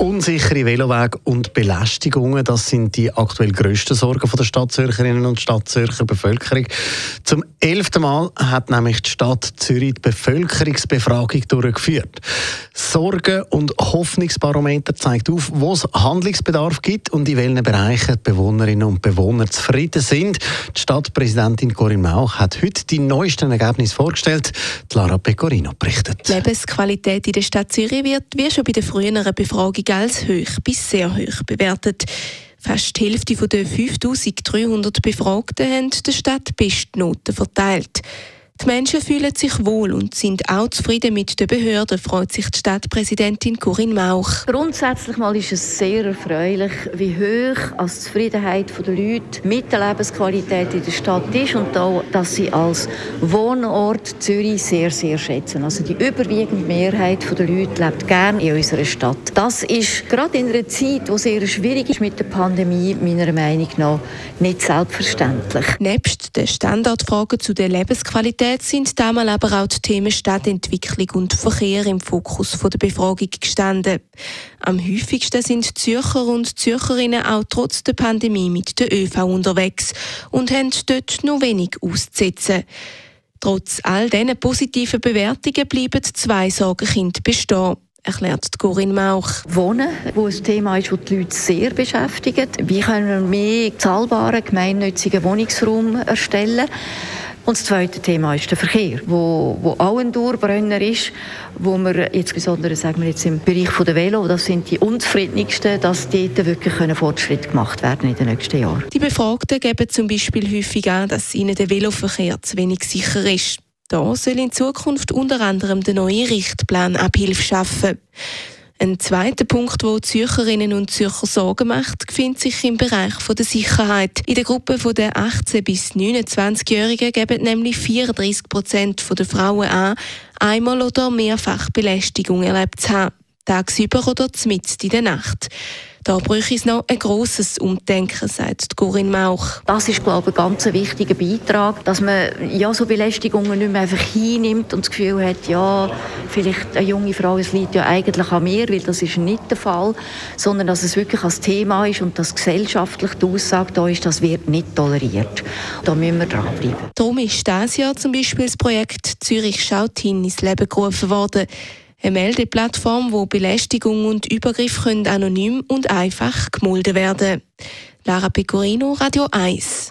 Unsichere Velowege und Belästigungen, das sind die aktuell grössten Sorgen der Stadtzürcherinnen und Stadtzürcher Bevölkerung. Zum elften Mal hat nämlich die Stadt Zürich die Bevölkerungsbefragung durchgeführt. Sorgen- und Hoffnungsbarometer zeigt auf, wo es Handlungsbedarf gibt und in welchen Bereichen die Bewohnerinnen und Bewohner zufrieden sind. Die Stadtpräsidentin Corinne Mauch hat heute die neuesten Ergebnisse vorgestellt. Lara Pecorino berichtet. Die Lebensqualität in der Stadt Zürich wird, wie schon bei der früheren Befragung, als hoch bis sehr hoch bewertet. Fast die Hälfte der 5300 Befragten haben der Stadt Bestnoten verteilt. Die Menschen fühlen sich wohl und sind auch zufrieden mit den Behörden, freut sich die Stadtpräsidentin Corinne Mauch. Grundsätzlich mal ist es sehr erfreulich, wie hoch als Zufriedenheit der Leute mit der Lebensqualität in der Stadt ist und auch, dass sie als Wohnort Zürich sehr, sehr schätzen. Also die überwiegende Mehrheit der Leute lebt gerne in unserer Stadt. Das ist gerade in einer Zeit, wo sehr schwierig ist mit der Pandemie, meiner Meinung nach nicht selbstverständlich. Nebst den Standardfragen zu der Lebensqualität Mobilität sind damals aber auch die Themen Stadtentwicklung und Verkehr im Fokus der Befragung gestanden. Am häufigsten sind Zürcher und Zürcherinnen auch trotz der Pandemie mit der ÖV unterwegs und haben dort noch wenig auszusetzen. Trotz all diesen positiven Bewertungen bleiben zwei Sorgenkinder bestehen erklärt Corinne Mauch. Wohnen, wo ein Thema ist, das die Leute sehr beschäftigt. Wie können wir mehr zahlbaren gemeinnützigen Wohnungsraum erstellen? Und das zweite Thema ist der Verkehr, wo, wo auch ein Dauerbrenner ist, wo wir jetzt besonders sagen wir jetzt im Bereich der Velo, das sind die unzufriedenigsten, dass dort wirklich Fortschritte gemacht werden in den nächsten Jahren. Die Befragten geben zum Beispiel häufig an, dass ihnen der Veloverkehr zu wenig sicher ist. Da soll in Zukunft unter anderem der neue Richtplan Abhilfe schaffen. Ein zweiter Punkt, wo Zürcherinnen und Zürcher Sorgen macht, befindet sich im Bereich der Sicherheit. In der Gruppe der 18- bis 29-Jährigen geben nämlich 34 Prozent der Frauen an, einmal oder mehrfach Belästigung erlebt zu haben. Tagsüber oder mitten in der Nacht. Da bräuchte es noch ein grosses Umdenken, sagt Corinne Mauch. Das ist, glaube ich, ein ganz wichtiger Beitrag, dass man ja, so Belästigungen nicht mehr einfach hinnimmt und das Gefühl hat, ja, vielleicht eine junge Frau, es liegt ja eigentlich an mir, weil das ist nicht der Fall, sondern dass es wirklich als Thema ist und dass gesellschaftlich die Aussage da ist, das wird nicht toleriert. Da müssen wir dranbleiben. Darum ist dieses Jahr zum Beispiel das Projekt Zürich schaut hin ins Leben gerufen worden. Eine Meldeplattform, wo Belästigung und Übergriff können anonym und einfach gemolden werden. Lara Pecorino, Radio 1.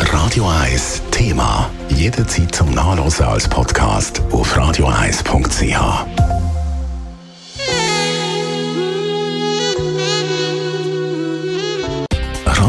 Radio 1 Thema. Jederzeit zum Nachlesen als Podcast auf radio1.ch.